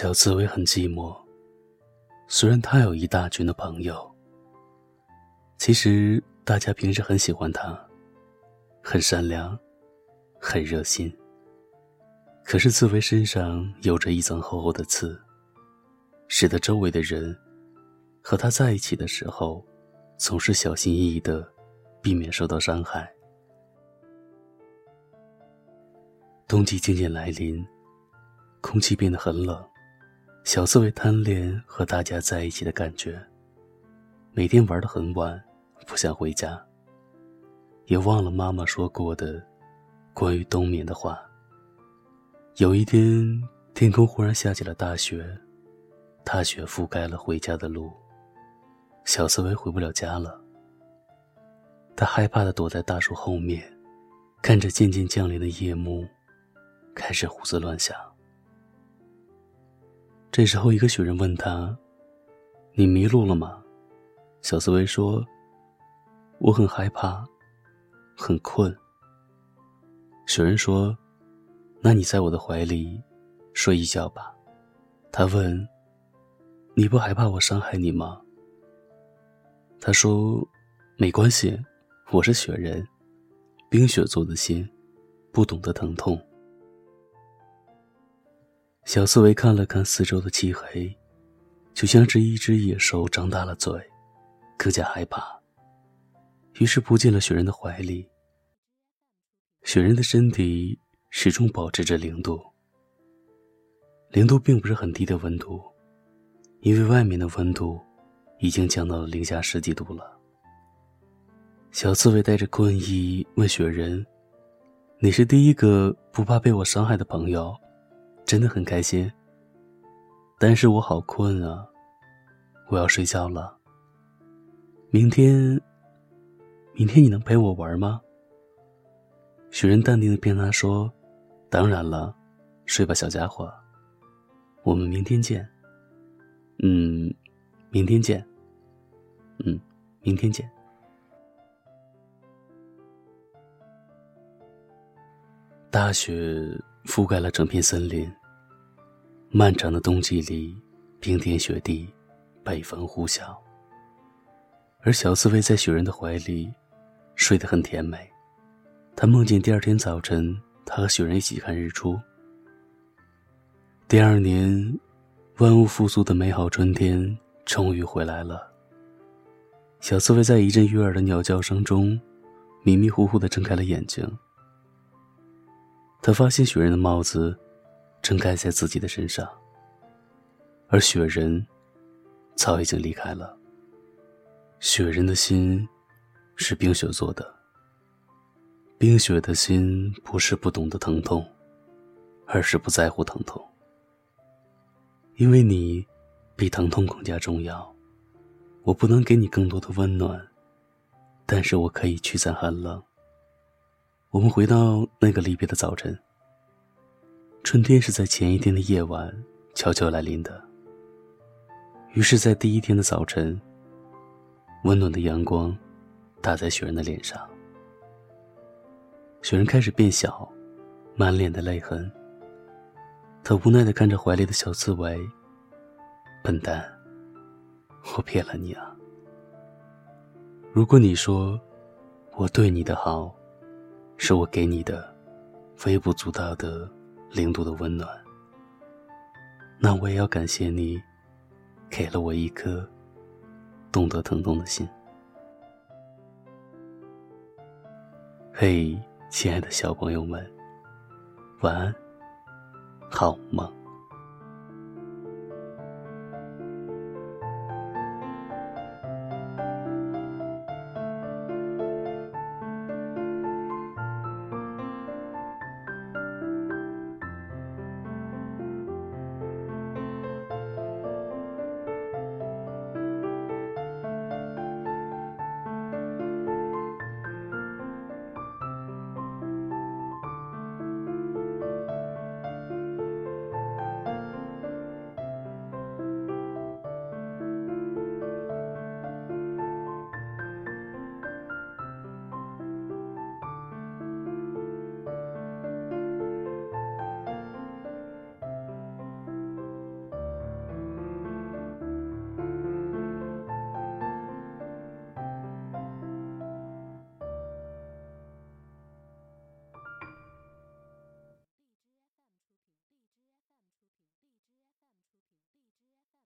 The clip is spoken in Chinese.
小刺猬很寂寞，虽然他有一大群的朋友。其实大家平时很喜欢他，很善良，很热心。可是刺猬身上有着一层厚厚的刺，使得周围的人和他在一起的时候，总是小心翼翼的，避免受到伤害。冬季渐渐来临，空气变得很冷，小刺猬贪恋和大家在一起的感觉，每天玩得很晚，不想回家，也忘了妈妈说过的关于冬眠的话。有一天，天空忽然下起了大雪，大雪覆盖了回家的路，小刺猬回不了家了。他害怕的躲在大树后面，看着渐渐降临的夜幕，开始胡思乱想。这时候，一个雪人问他：“你迷路了吗？”小刺猬说：“我很害怕，很困。”雪人说。那你在我的怀里睡一觉吧，他问：“你不害怕我伤害你吗？”他说：“没关系，我是雪人，冰雪做的心，不懂得疼痛。”小刺猬看了看四周的漆黑，就像是一只野兽张大了嘴，更加害怕，于是扑进了雪人的怀里。雪人的身体。始终保持着零度。零度并不是很低的温度，因为外面的温度已经降到了零下十几度了。小刺猬带着困意问雪人：“你是第一个不怕被我伤害的朋友，真的很开心。但是我好困啊，我要睡觉了。明天，明天你能陪我玩吗？”雪人淡定的骗他说。当然了，睡吧，小家伙。我们明天见。嗯，明天见。嗯，明天见。大雪覆盖了整片森林。漫长的冬季里，冰天雪地，北风呼啸。而小刺猬在雪人的怀里，睡得很甜美。他梦见第二天早晨。他和雪人一起看日出。第二年，万物复苏的美好春天终于回来了。小刺猬在一阵悦耳的鸟叫声中，迷迷糊糊的睁开了眼睛。他发现雪人的帽子正盖在自己的身上，而雪人早已经离开了。雪人的心是冰雪做的。冰雪的心不是不懂得疼痛，而是不在乎疼痛。因为你比疼痛更加重要。我不能给你更多的温暖，但是我可以驱散寒冷。我们回到那个离别的早晨。春天是在前一天的夜晚悄悄来临的。于是，在第一天的早晨，温暖的阳光打在雪人的脸上。雪人开始变小，满脸的泪痕。他无奈的看着怀里的小刺猬。笨蛋，我骗了你啊！如果你说我对你的好，是我给你的微不足道的零度的温暖，那我也要感谢你，给了我一颗懂得疼痛的心。嘿。亲爱的小朋友们，晚安，好梦。